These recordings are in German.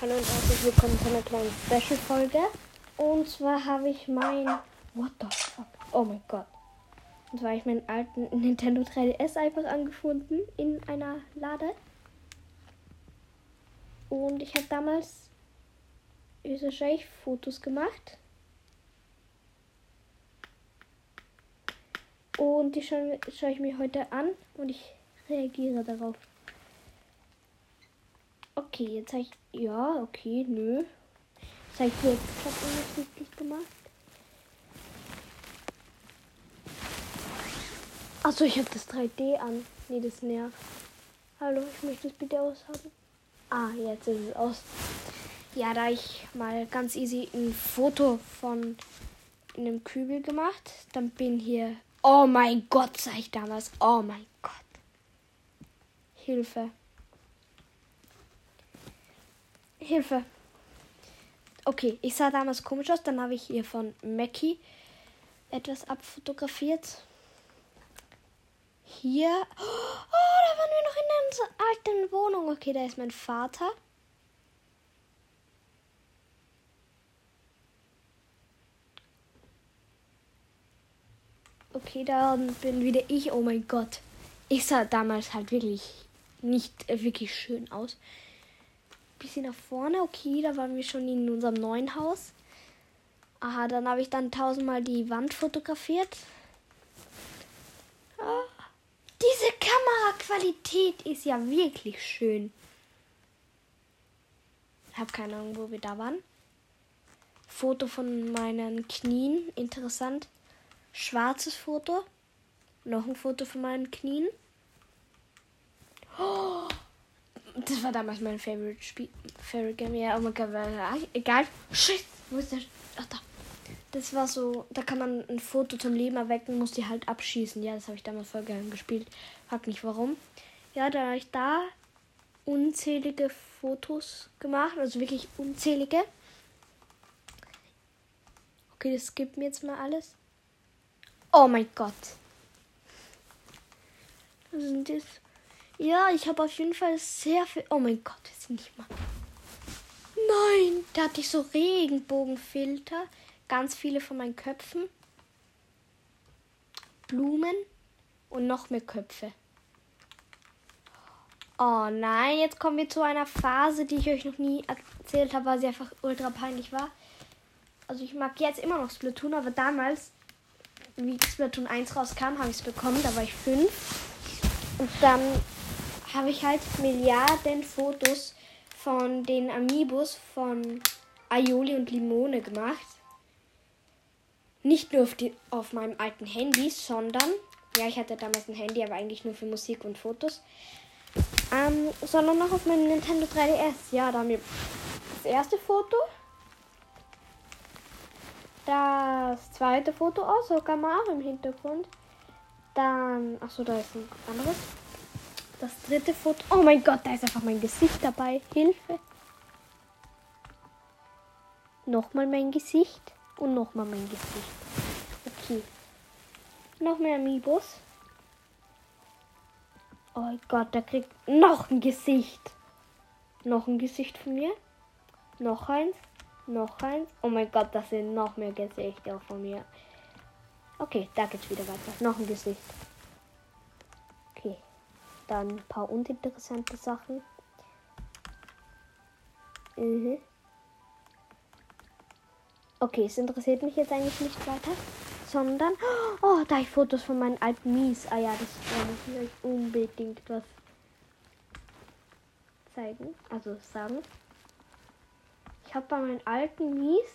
Hallo und herzlich willkommen zu einer kleinen Special-Folge. Und zwar habe ich mein. What the fuck? Oh mein Gott. Und zwar habe ich meinen alten Nintendo 3DS einfach angefunden in einer Lade. Und ich habe damals wahrscheinlich Fotos gemacht. Und die schaue, schaue ich mir heute an und ich reagiere darauf. Okay, jetzt habe ich. Ja, okay, nö. Das habe ich jetzt gerade irgendwas richtig gemacht. Achso, ich habe das 3D an. Nee, das nervt. Hallo, ich möchte es bitte aushaben. Ah, jetzt ist es aus. Ja, da ich mal ganz easy ein Foto von einem Kübel gemacht. Dann bin hier. Oh mein Gott, sag ich damals. Oh mein Gott. Hilfe. Hilfe. Okay, ich sah damals komisch aus. Dann habe ich hier von Mackie etwas abfotografiert. Hier. Oh, da waren wir noch in unserer alten Wohnung. Okay, da ist mein Vater. Okay, da bin wieder ich. Oh mein Gott. Ich sah damals halt wirklich nicht äh, wirklich schön aus. Bisschen nach vorne. Okay, da waren wir schon in unserem neuen Haus. Aha, dann habe ich dann tausendmal die Wand fotografiert. Ah, diese Kameraqualität ist ja wirklich schön. Ich habe keine Ahnung, wo wir da waren. Foto von meinen Knien. Interessant. Schwarzes Foto. Noch ein Foto von meinen Knien. Oh, das war damals mein Favorite Spiel. Favorite Game. Ja, oh mein Gott. Egal. Shit. Wo ist der? Ach, da. Das war so, da kann man ein Foto zum Leben erwecken, muss die halt abschießen. Ja, das habe ich damals voll gerne gespielt. Frag nicht warum. Ja, da habe ich da unzählige Fotos gemacht, also wirklich unzählige. Okay, das gibt mir jetzt mal alles. Oh mein Gott. Was sind das? Ja, ich habe auf jeden Fall sehr viel. Oh mein Gott, das sind nicht mal. Nein, da hatte ich so Regenbogenfilter. Ganz viele von meinen Köpfen. Blumen und noch mehr Köpfe. Oh nein, jetzt kommen wir zu einer Phase, die ich euch noch nie erzählt habe, weil sie einfach ultra peinlich war. Also ich mag jetzt immer noch Splatoon, aber damals, wie Splatoon 1 rauskam, habe ich es bekommen, da war ich 5. Und dann habe ich halt Milliarden Fotos von den Amiibos von Aioli und Limone gemacht. Nicht nur auf, die, auf meinem alten Handy, sondern, ja, ich hatte damals ein Handy, aber eigentlich nur für Musik und Fotos, ähm, sondern noch auf meinem Nintendo 3DS. Ja, da haben wir das erste Foto, das zweite Foto, oh, sogar mal auch im Hintergrund. Dann, achso, da ist ein anderes. Das dritte Foto, oh mein Gott, da ist einfach mein Gesicht dabei. Hilfe. Nochmal mein Gesicht. Und nochmal mein Gesicht. Okay. Noch mehr Amiibos. Oh Gott, der kriegt noch ein Gesicht. Noch ein Gesicht von mir. Noch eins. Noch eins. Oh mein Gott, das sind noch mehr Gesichter von mir. Okay, da geht's wieder weiter. Noch ein Gesicht. Dann ein paar uninteressante Sachen. Mhm. Okay, es interessiert mich jetzt eigentlich nicht weiter, sondern oh, da ich Fotos von meinen alten Mies. Ah ja, das muss ich euch unbedingt was zeigen, also sagen. Ich habe bei meinen alten Mies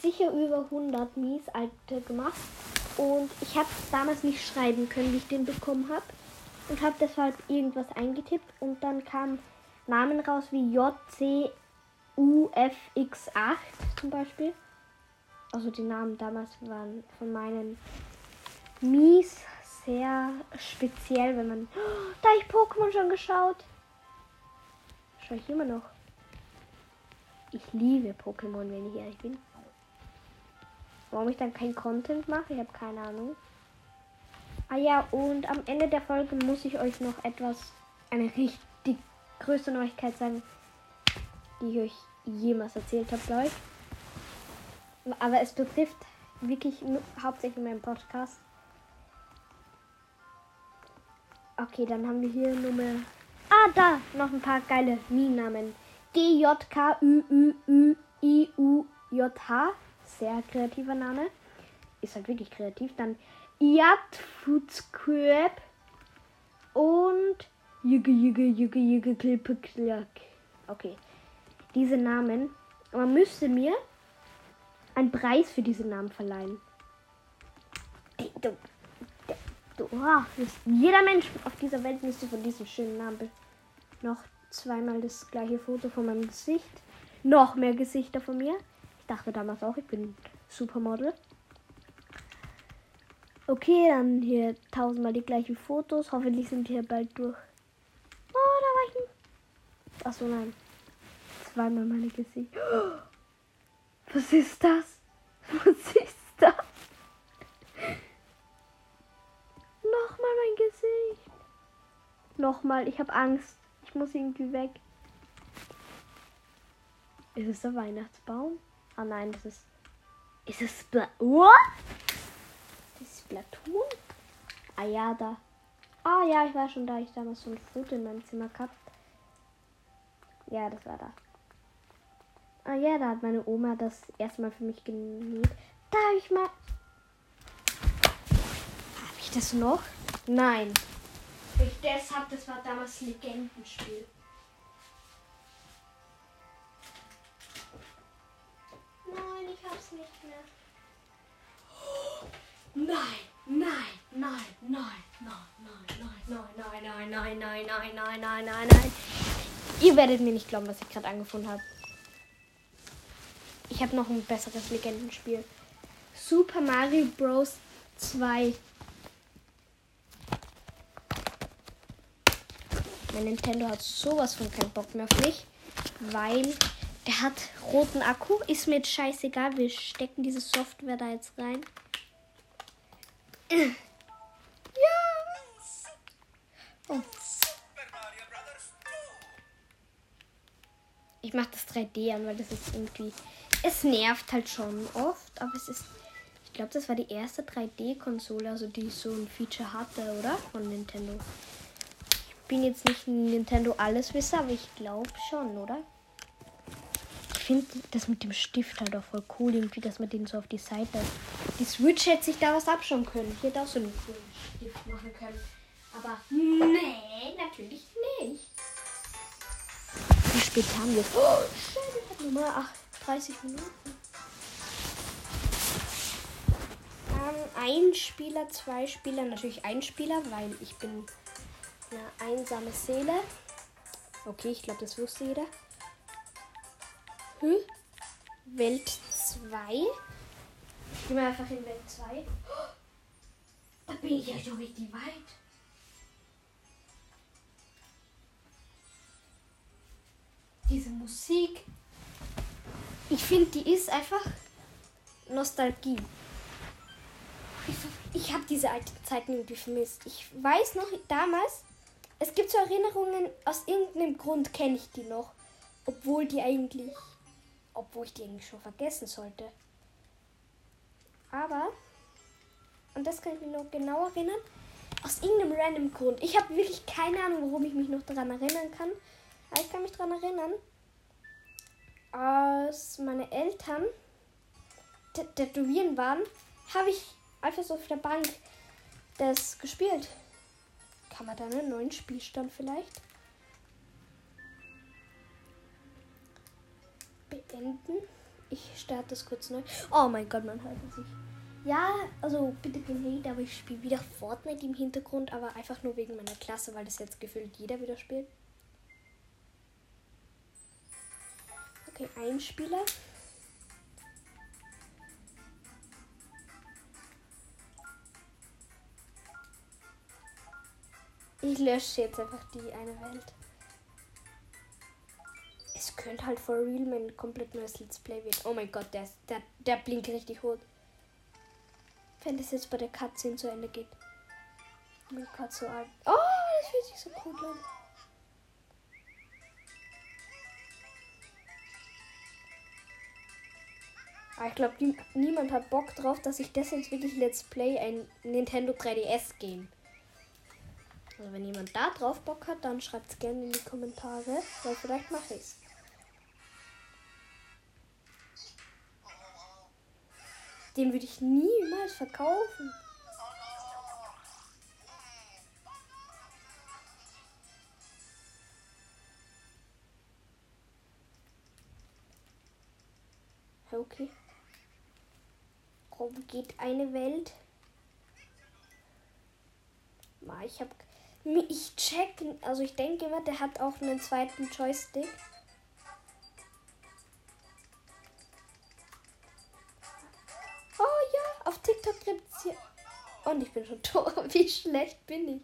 sicher über 100 Mies alte gemacht und ich habe damals nicht schreiben können, wie ich den bekommen habe und habe deshalb irgendwas eingetippt und dann kamen Namen raus wie JC UFX8 zum Beispiel. Also die Namen damals waren von meinen Mies sehr speziell, wenn man. Oh, da ich Pokémon schon geschaut. Schau ich immer noch. Ich liebe Pokémon, wenn ich ehrlich bin. Warum ich dann kein Content mache, ich habe keine Ahnung. Ah ja, und am Ende der Folge muss ich euch noch etwas, eine richtig größte Neuigkeit sagen. die ich euch jemals erzählt habe, glaube ich. Aber es betrifft wirklich nur, hauptsächlich meinen Podcast. Okay, dann haben wir hier Nummer. Ah, da! Noch ein paar geile Meme-Namen. G-J-K-Ü-Ü-I-U-J-H. Sehr kreativer Name. Ist halt wirklich kreativ. Dann Foodscrap und Jüge, Jüge, Jüge, Jüge, Klippe, Klack. Okay. Diese Namen. Man müsste mir einen Preis für diese Namen verleihen. Das- Jeder Mensch auf dieser Welt müsste von diesem schönen Namen noch zweimal das gleiche Foto von meinem Gesicht. Noch mehr Gesichter von mir. Ich dachte damals auch, ich bin Supermodel. Okay, dann hier tausendmal die gleichen Fotos. Hoffentlich sind hier bald durch. Oh, da war ich nicht. Achso, nein. Zweimal meine Gesicht. Was ist das? Was ist das? Nochmal mein Gesicht. Nochmal, ich habe Angst. Ich muss irgendwie weg. Ist es der Weihnachtsbaum? Ah nein, das ist. Ist es What? Splatoon? Ah ja, da. Ah ja, ich war schon da. Ich damals so ein Foto in meinem Zimmer gehabt. Ja, das war da. Ah ja, da hat meine Oma das erstmal für mich genäht. Darf ich mal. Habe ich das noch? Nein. Ich das habe, das war damals Legendenspiel. Nein, ich hab's nicht mehr. Nein, nein, nein, nein, nein, nein, nein, nein, nein, nein, nein, nein, nein, nein, nein, nein. Ihr werdet mir nicht glauben, was ich gerade angefunden habe. Ich habe noch ein besseres Legendenspiel. Super Mario Bros. 2. Mein Nintendo hat sowas von keinen Bock mehr auf mich, weil der hat roten Akku. Ist mir jetzt scheißegal. Wir stecken diese Software da jetzt rein. Ja. Oh. Super Mario Brothers 2. Ich mache das 3D an, weil das ist irgendwie. Es nervt halt schon oft, aber es ist. Ich glaube, das war die erste 3D-Konsole, also die so ein Feature hatte, oder? Von Nintendo. Ich bin jetzt nicht ein Nintendo Alleswisser, aber ich glaube schon, oder? Ich finde das mit dem Stift halt auch voll cool, irgendwie, dass man den so auf die Seite. Die Switch hätte sich da was abschauen können. Ich hätte auch so einen coolen Stift machen können. Aber nee, natürlich nicht. Wie spät haben wir? Oh, schön, ich nur mal ach, 30 Minuten. Ähm, ein Spieler, zwei Spieler, natürlich ein Spieler, weil ich bin eine einsame Seele. Okay, ich glaube, das wusste jeder. Hm? Welt 2. Gehen wir einfach in Welt 2. Da bin ich ja schon richtig weit. Diese Musik. Ich finde, die ist einfach Nostalgie. Ich, ich habe diese alten Zeiten irgendwie vermisst. Ich weiß noch damals, es gibt so Erinnerungen, aus irgendeinem Grund kenne ich die noch. Obwohl die eigentlich, obwohl ich die eigentlich schon vergessen sollte. Aber, und das kann ich mich noch genau erinnern, aus irgendeinem random Grund. Ich habe wirklich keine Ahnung, warum ich mich noch daran erinnern kann. Aber ich kann mich daran erinnern, als meine Eltern tä- tätowieren waren, habe ich einfach so auf der Bank das gespielt. Kann man da einen neuen Spielstand vielleicht? Beenden. Ich starte das kurz neu. Oh mein Gott, man hört sich. Ja, also bitte Hate, aber ich spiele wieder Fortnite im Hintergrund, aber einfach nur wegen meiner Klasse, weil das jetzt gefühlt jeder wieder spielt. Okay, ein Spieler. Ich lösche jetzt einfach die eine Welt. Es könnte halt for real mein komplett neues Let's Play wird. Oh mein Gott, der, ist, der, der blinkt richtig rot. Wenn das jetzt bei der Cutscene zu Ende geht. Mein Gott, so alt. Oh, das fühlt sich so cool an. Aber ich glaube, niemand hat Bock drauf, dass ich das jetzt wirklich Let's Play ein Nintendo 3DS Game. Also wenn jemand da drauf Bock hat, dann schreibt es gerne in die Kommentare, weil vielleicht mache ich es. Den würde ich niemals verkaufen. Okay. Warum geht eine Welt? Ich habe ich check, also ich denke immer, der hat auch einen zweiten Joystick. Wie schlecht bin ich?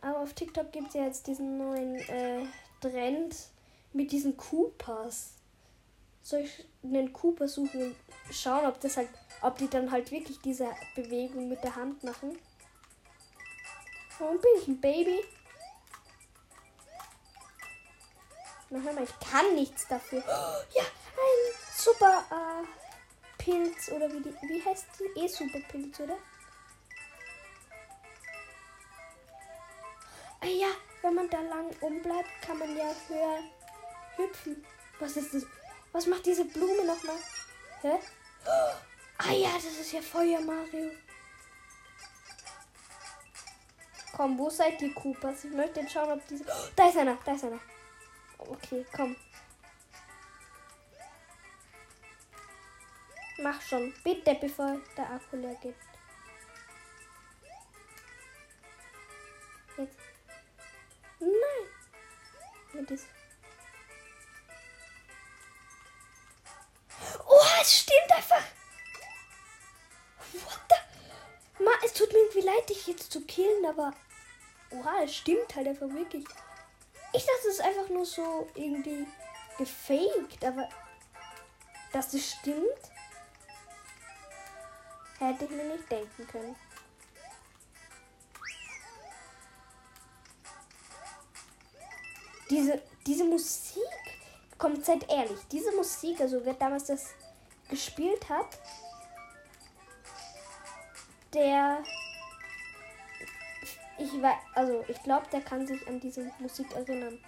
Aber auf TikTok gibt es ja jetzt diesen neuen äh, Trend mit diesen Coopers. Soll ich einen Cooper suchen und schauen, ob das halt, ob die dann halt wirklich diese Bewegung mit der Hand machen? Warum bin ich ein Baby? Na hör mal, ich kann nichts dafür. Oh, ja, ein super äh, Pilz oder wie die, wie heißt die? Eh super Pilz, oder? Ja, wenn man da lang umbleibt, kann man ja höher hüpfen. Was ist das? Was macht diese Blume nochmal? Hä? Ah ja, das ist ja Feuer, Mario. Komm, wo seid ihr, Coopers? Ich möchte jetzt schauen, ob diese. Oh, da ist einer, da ist einer. Okay, komm. Mach schon, bitte, bevor der Akku leer geht. Diesem. Oh, es stimmt einfach. What the? Ma, es tut mir irgendwie leid, dich jetzt zu killen, aber. Oha, es stimmt halt einfach wirklich. Ich dachte, es ist einfach nur so irgendwie gefaked, aber dass es stimmt, hätte ich mir nicht denken können. Diese, diese Musik kommt seid ehrlich, diese Musik, also wer damals das gespielt hat, der ich weiß, also ich glaube, der kann sich an diese Musik erinnern.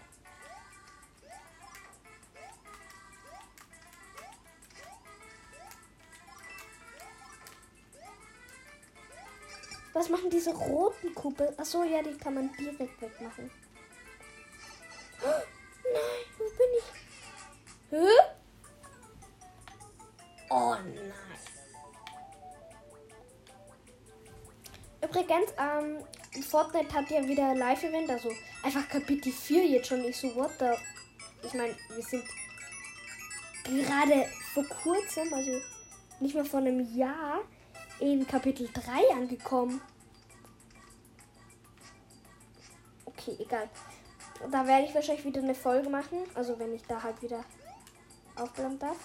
Was machen diese roten Kuppel? Achso, ja, die kann man direkt wegmachen. Übrigens, ähm, Fortnite hat ja wieder Live-Event, also einfach Kapitel 4 jetzt schon. Ich so, what the. Ich meine, wir sind gerade vor kurzem, also nicht mal vor einem Jahr, in Kapitel 3 angekommen. Okay, egal. Da werde ich wahrscheinlich wieder eine Folge machen. Also wenn ich da halt wieder aufbleiben darf.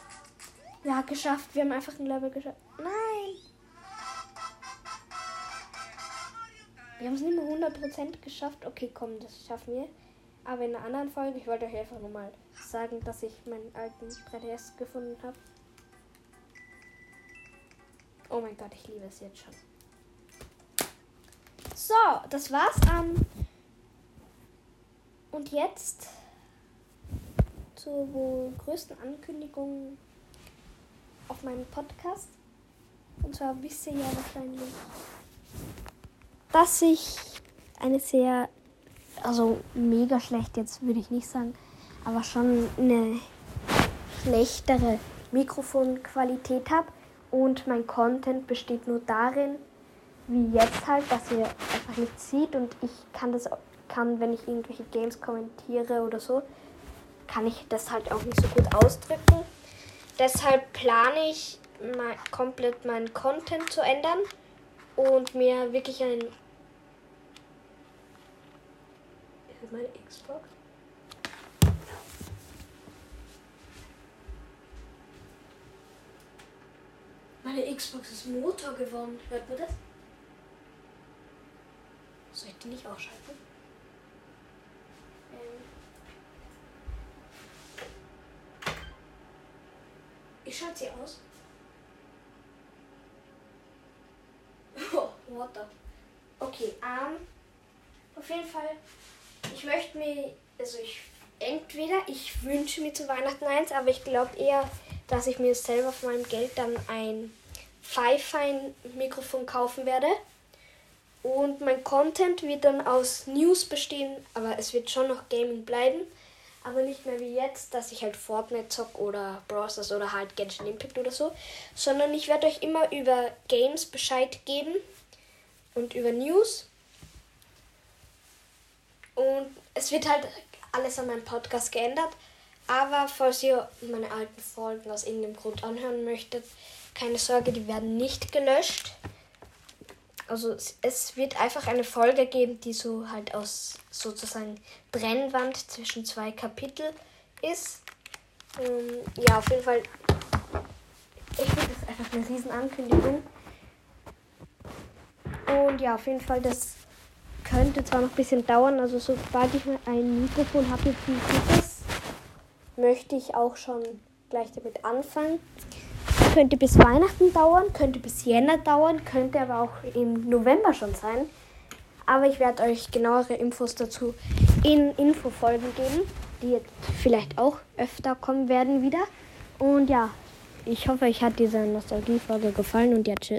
Ja, geschafft. Wir haben einfach ein Level geschafft. Nein! Wir haben es nicht mehr 100% geschafft. Okay, komm, das schaffen wir. Aber in einer anderen Folge, ich wollte euch einfach nur mal sagen, dass ich meinen alten 3DS gefunden habe. Oh mein Gott, ich liebe es jetzt schon. So, das war's. Ähm, und jetzt zur wohl größten Ankündigung auf meinem Podcast. Und zwar wisst ihr ja wahrscheinlich, dass ich eine sehr, also mega schlecht jetzt würde ich nicht sagen, aber schon eine schlechtere Mikrofonqualität habe. Und mein Content besteht nur darin, wie jetzt halt, dass ihr einfach nichts sieht und ich kann das kann, wenn ich irgendwelche Games kommentiere oder so, kann ich das halt auch nicht so gut ausdrücken. Deshalb plane ich mal komplett meinen Content zu ändern und mir wirklich ein meine Xbox. Meine Xbox ist Motor geworden. Hört man das? Soll ich die nicht ausschalten? Ähm ich schalte sie aus. Oh, what the? Okay, ähm, um, auf jeden Fall ich möchte mir, also ich, entweder ich wünsche mir zu Weihnachten eins, aber ich glaube eher, dass ich mir selber von meinem Geld dann ein Pfeifein-Mikrofon kaufen werde. Und mein Content wird dann aus News bestehen, aber es wird schon noch Gaming bleiben. Aber nicht mehr wie jetzt, dass ich halt Fortnite zock oder Browsers oder halt Genshin Impact oder so. Sondern ich werde euch immer über Games Bescheid geben und über News. Und es wird halt alles an meinem Podcast geändert. Aber falls ihr meine alten Folgen aus irgendeinem Grund anhören möchtet, keine Sorge, die werden nicht gelöscht. Also es, wird einfach eine Folge geben, die so halt aus sozusagen Trennwand zwischen zwei Kapitel ist. Ähm, ja, auf jeden Fall. Ich finde das einfach eine riesen Ankündigung. Und ja, auf jeden Fall, das könnte zwar noch ein bisschen dauern, also sobald ich ein Mikrofon habe, wie gutes, möchte ich auch schon gleich damit anfangen. Könnte bis Weihnachten dauern, könnte bis Jänner dauern, könnte aber auch im November schon sein. Aber ich werde euch genauere Infos dazu in Infofolgen geben, die jetzt vielleicht auch öfter kommen werden wieder. Und ja, ich hoffe, euch hat diese Nostalgiefolge gefallen und ja, tschüss.